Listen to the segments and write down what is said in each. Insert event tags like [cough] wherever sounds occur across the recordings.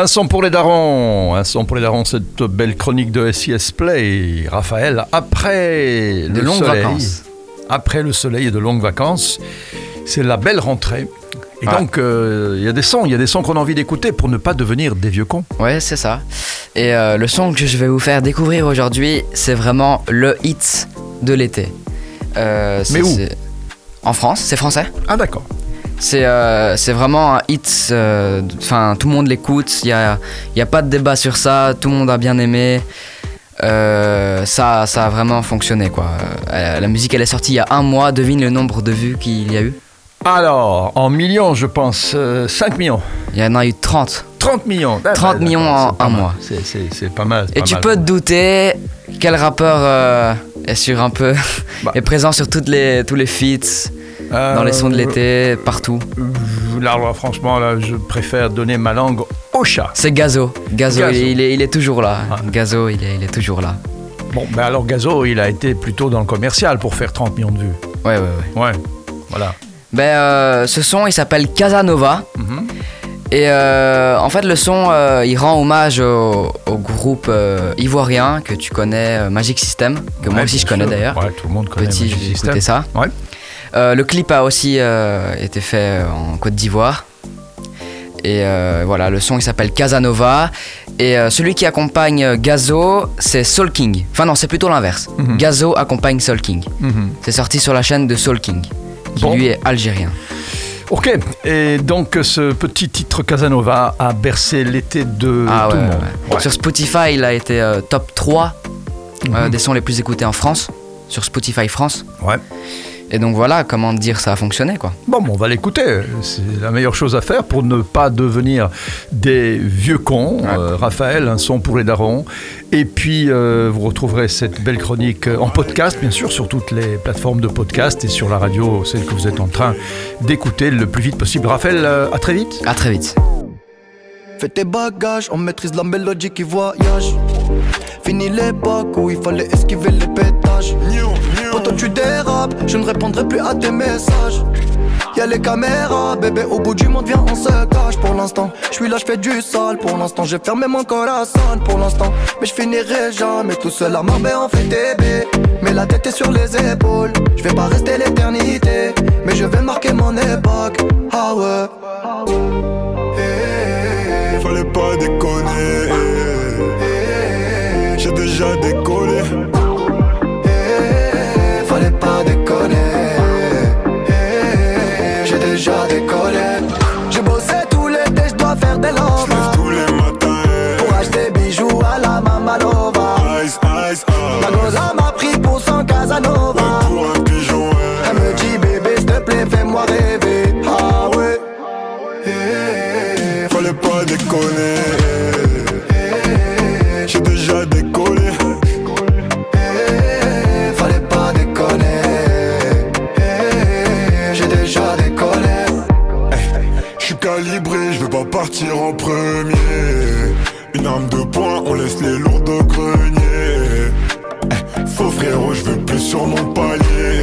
Un son pour les darons, un son pour les darons, cette belle chronique de SIS Play. Raphaël, après De le longues soleil, vacances. après le soleil et de longues vacances, c'est la belle rentrée. Et Ouais. donc, euh, il y a des sons, il y a des sons qu'on a envie d'écouter pour ne pas devenir des vieux cons. Ouais, c'est ça. Et euh, le son que je vais vous faire découvrir aujourd'hui, c'est vraiment le hit de l'été. Euh, Mais où En France, c'est français? Ah d'accord. C'est euh, vraiment un hit. euh, Enfin, tout le monde l'écoute. Il n'y a, y a pas de débat sur ça. Tout le monde a bien aimé. Euh, ça, ça a vraiment fonctionné quoi. Euh, la musique elle est sortie il y a un mois. Devine le nombre de vues qu'il y a eu. Alors, en millions, je pense, euh, 5 millions. Il y en a eu 30. 30 millions. Ah, 30 bah, millions en un mois. C'est- pas mal. Et pas tu mal. peux te douter quel rappeur euh, est sur un peu Bah. [laughs] est présent sur toutes les tous les feats dans les sons de Euh, l'été partout. euh, Là, franchement, là, je préfère donner ma langue au chat. C'est Gazo. Gazo, Gazo. Il, est, il est- il est toujours là. Ah. Gazo, il est, il est toujours là. Bon, ben alors Gazo, il a été plutôt dans le commercial pour faire 30 millions de vues. Ouais, ouais, ouais. Ouais, voilà. Ben, euh, ce son, il s'appelle Casanova. Mhm. Et euh, en fait, le son, euh, il rend hommage au, au groupe euh, ivoirien que tu connais, euh, Magic System, que moi aussi je connais d'ailleurs. Ouais, tout le monde connaît Petit, Magic j'ai System. ça. Ouais. Euh, le clip a aussi euh, été fait en Côte d'Ivoire. Et euh, voilà, le son il s'appelle Casanova. Et euh, celui qui accompagne euh, Gazo, c'est Soul King. Enfin, non, c'est plutôt l'inverse. Mhm. Gazo accompagne Soul King. Mhm. C'est sorti sur la chaîne de Soul King, qui Bon. lui est algérien. Ok, et donc ce petit titre Casanova a bercé l'été de Ah tout ouais, le monde. ouais. Ouais. Sur Spotify, il a été euh, top 3 euh, Mhm. des sons les plus écoutés en France, sur Spotify France. Ouais. Et donc voilà, comment dire, ça a fonctionné quoi. Bon, bon, on va l'écouter. C'est la meilleure chose à faire pour ne pas devenir des vieux cons. Ouais. Euh, Raphaël, un son pour les darons. Et puis, euh, vous retrouverez cette belle chronique en podcast, bien sûr, sur toutes les plateformes de podcast et sur la radio, celle que vous êtes en train d'écouter le plus vite possible. Raphaël, euh, à très vite. À très vite. Fais tes bagages, on maîtrise la mélodie qui voyage. Fini l'époque où il fallait esquiver les pétages. Quand tu je ne répondrai plus à tes messages. Y'a les caméras, bébé, au bout du monde, viens, on se cache pour l'instant. Je suis là, je fais du sale pour l'instant. J'ai fermé mon corazon pour l'instant. Mais je finirai jamais tout seul à Marbella, on fait bébés. Mais la tête est sur les épaules. Je vais pas rester l'éternité, mais je vais marquer mon époque. Ah ouais. Fallait pas déconner. J'ai déjà décollé. J'ai déjà décollé. eh, fallait pas déconner. Eh, J'ai déjà décollé. Je suis calibré, je veux pas partir en premier. Une arme de poing, on laisse les lourds de grenier. Eh, Faux frérot, je veux plus sur mon palier.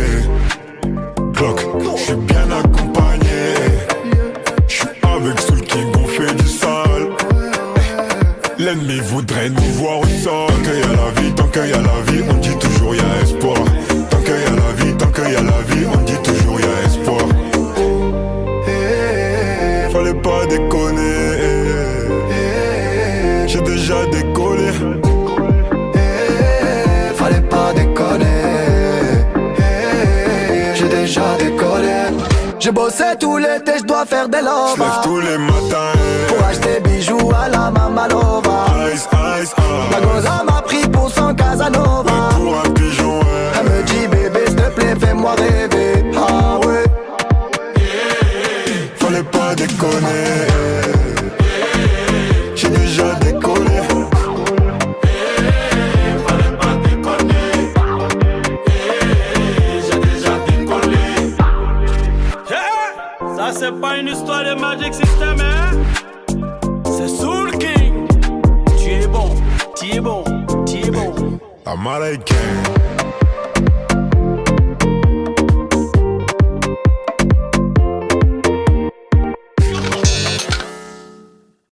L'ennemi voudrait nous voir au sol. Tant qu'il y a la vie, tant qu'il y a la vie, on dit toujours y a espoir. Tant qu'il y a la vie, tant qu'il y a la vie, on dit toujours y a espoir. Eh, Fallait pas déconner. J'ai déjà décollé. eh, fallait pas déconner. Eh, J'ai déjà décollé. J'ai bossé tout l'été, je dois faire des J'lève lovas. tous les matins. Goza m'a pris pour son Casanova. Pour un pigeon, Elle me dit bébé, s'il te plaît, fais-moi rêver. Ah ouais. Fallait pas déconner. J'ai déjà décollé. Ça c'est pas une histoire de Magic System, hein C'est Soul King Tu es bon, tu es bon, tu es bon I'm out again.